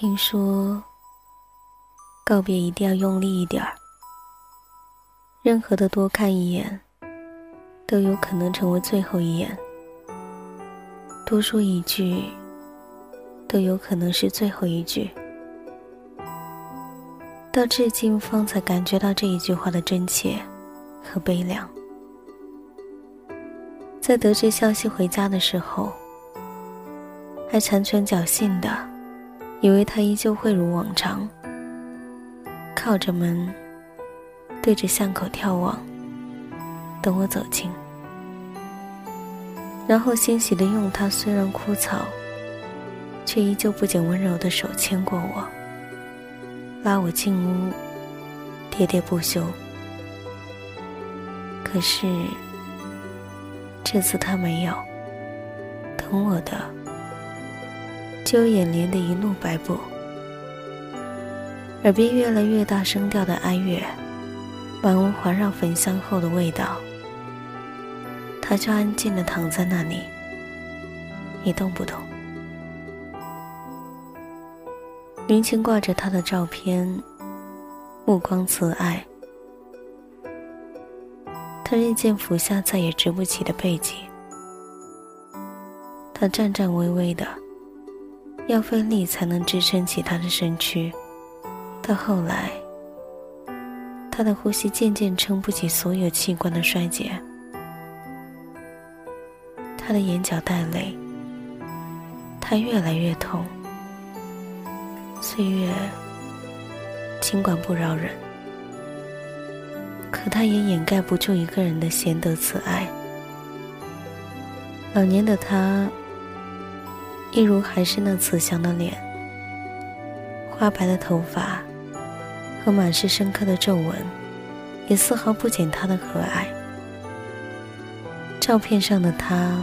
听说，告别一定要用力一点儿。任何的多看一眼，都有可能成为最后一眼；多说一句，都有可能是最后一句。到至今方才感觉到这一句话的真切和悲凉。在得知消息回家的时候，还残存侥幸的。以为他依旧会如往常，靠着门，对着巷口眺望，等我走近，然后欣喜的用他虽然枯燥，却依旧不减温柔的手牵过我，拉我进屋，喋喋不休。可是这次他没有，等我的。就眼帘的一路摆布，耳边越来越大声调的哀乐，满屋环绕焚香后的味道。他就安静的躺在那里，一动不动。云前挂着他的照片，目光慈爱。他日渐俯下，再也直不起的背脊。他颤颤巍巍的。要费力才能支撑起他的身躯，到后来，他的呼吸渐渐撑不起所有器官的衰竭，他的眼角带泪，他越来越痛。岁月尽管不饶人，可他也掩盖不住一个人的贤德慈爱。老年的他。一如还是那慈祥的脸，花白的头发和满是深刻的皱纹，也丝毫不减他的可爱。照片上的他，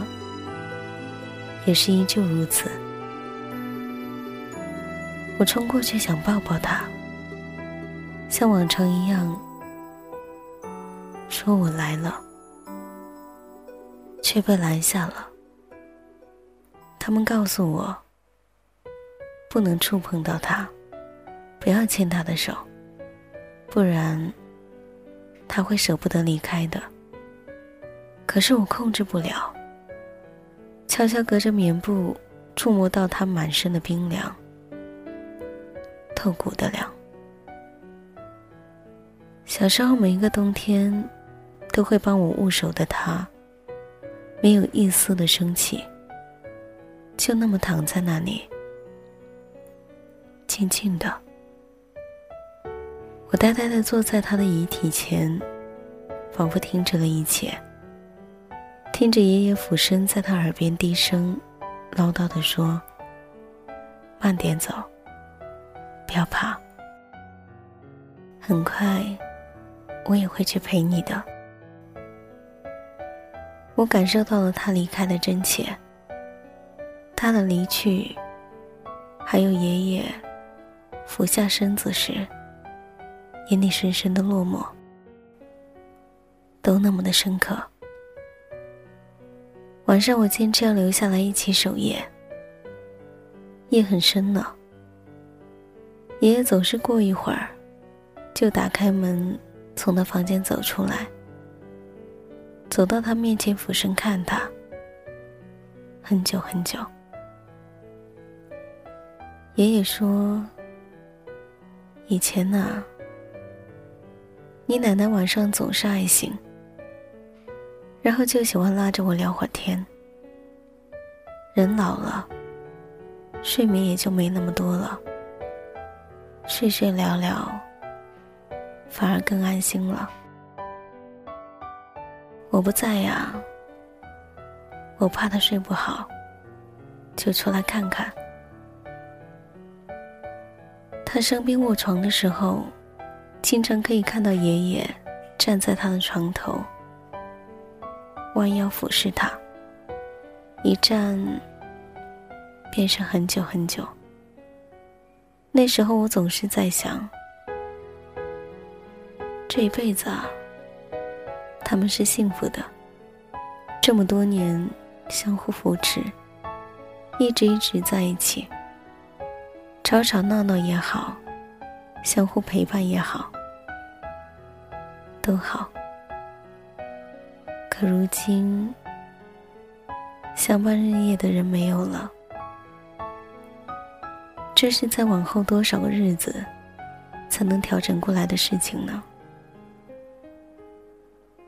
也是依旧如此。我冲过去想抱抱他，像往常一样说我来了，却被拦下了。他们告诉我，不能触碰到他，不要牵他的手，不然他会舍不得离开的。可是我控制不了，悄悄隔着棉布触摸到他满身的冰凉，透骨的凉。小时候每一个冬天，都会帮我捂手的他，没有一丝的生气。就那么躺在那里，静静的。我呆呆的坐在他的遗体前，仿佛停止了一切，听着爷爷俯身在他耳边低声唠叨的说：“慢点走，不要怕，很快我也会去陪你的。”我感受到了他离开的真切。他的离去，还有爷爷俯下身子时眼里深深的落寞，都那么的深刻。晚上我坚持要留下来一起守夜，夜很深了。爷爷总是过一会儿，就打开门，从他房间走出来，走到他面前俯身看他，很久很久。爷爷说：“以前呢，你奶奶晚上总是爱醒，然后就喜欢拉着我聊会儿天。人老了，睡眠也就没那么多了，睡睡聊聊，反而更安心了。我不在呀，我怕他睡不好，就出来看看。”他生病卧床的时候，经常可以看到爷爷站在他的床头，弯腰俯视他。一站便是很久很久。那时候我总是在想，这一辈子啊，他们是幸福的，这么多年相互扶持，一直一直在一起。吵吵闹闹也好，相互陪伴也好，都好。可如今，相伴日夜的人没有了，这是在往后多少个日子才能调整过来的事情呢？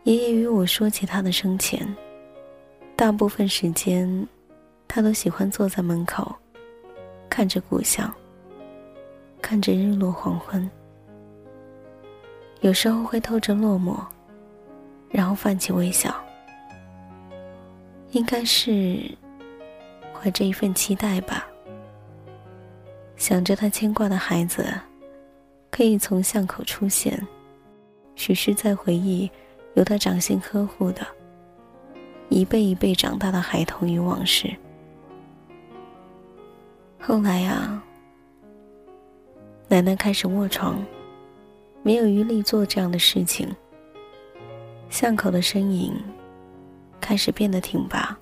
爷爷与我说起他的生前，大部分时间，他都喜欢坐在门口，看着故乡，看着日落黄昏，有时候会透着落寞，然后泛起微笑，应该是怀着一份期待吧，想着他牵挂的孩子，可以从巷口出现，许是在回忆。由他掌心呵护的，一辈一辈长大的孩童与往事。后来啊，奶奶开始卧床，没有余力做这样的事情。巷口的身影开始变得挺拔，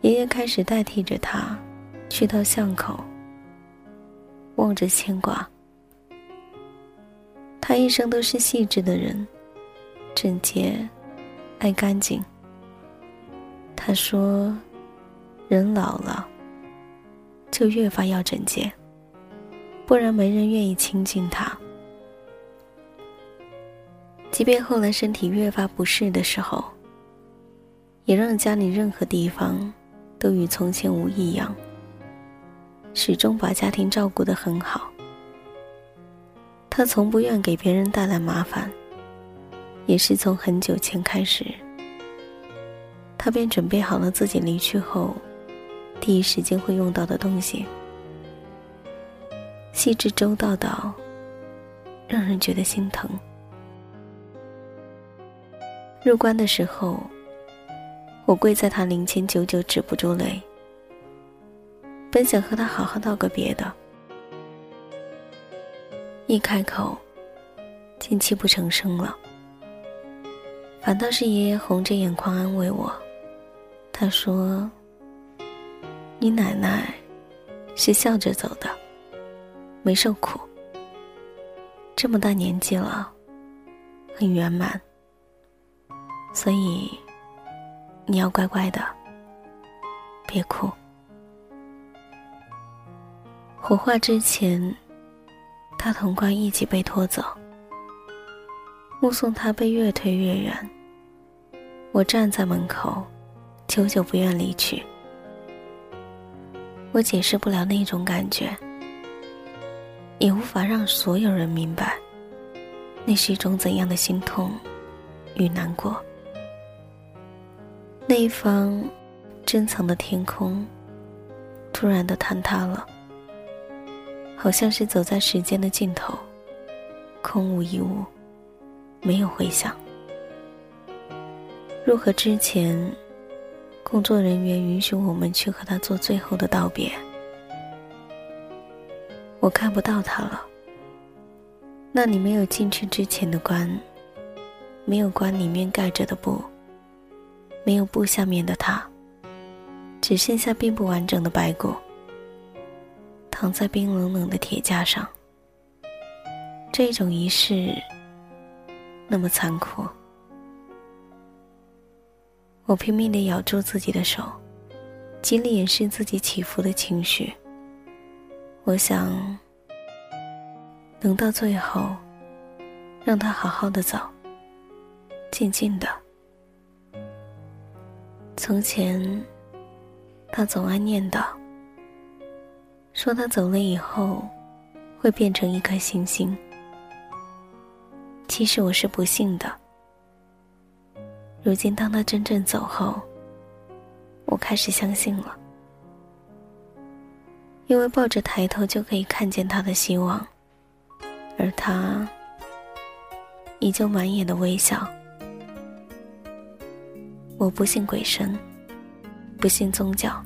爷爷开始代替着他，去到巷口，望着牵挂。他一生都是细致的人。整洁，爱干净。他说：“人老了，就越发要整洁，不然没人愿意亲近他。即便后来身体越发不适的时候，也让家里任何地方都与从前无异样，始终把家庭照顾得很好。他从不愿给别人带来麻烦。”也是从很久前开始，他便准备好了自己离去后第一时间会用到的东西，细致周到到让人觉得心疼。入关的时候，我跪在他灵前，久久止不住泪。本想和他好好道个别的，一开口，竟泣不成声了。反倒是爷爷红着眼眶安慰我，他说：“你奶奶是笑着走的，没受苦。这么大年纪了，很圆满。所以你要乖乖的，别哭。”火化之前，他同关一起被拖走，目送他被越推越远。我站在门口，久久不愿离去。我解释不了那种感觉，也无法让所有人明白，那是一种怎样的心痛与难过。那一方珍藏的天空，突然的坍塌了，好像是走在时间的尽头，空无一物，没有回响。若和之前，工作人员允许我们去和他做最后的道别，我看不到他了。那里没有进去之前的棺，没有棺里面盖着的布，没有布下面的他，只剩下并不完整的白骨，躺在冰冷冷的铁架上。这种仪式，那么残酷。我拼命地咬住自己的手，尽力掩饰自己起伏的情绪。我想，能到最后，让他好好的走，静静的。从前，他总爱念叨，说他走了以后，会变成一颗星星。其实我是不信的。如今，当他真正走后，我开始相信了，因为抱着抬头就可以看见他的希望，而他依旧满眼的微笑。我不信鬼神，不信宗教，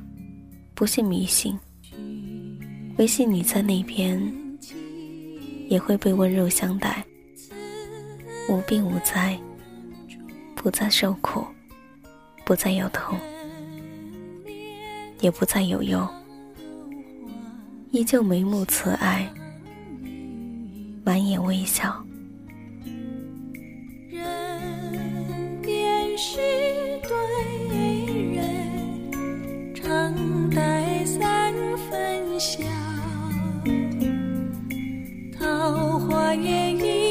不信迷信，唯信你在那边也会被温柔相待，无病无灾。不再受苦，不再有痛，也不再有忧，依旧眉目慈爱，满眼微笑。人便是对人，常带三分笑，桃花源。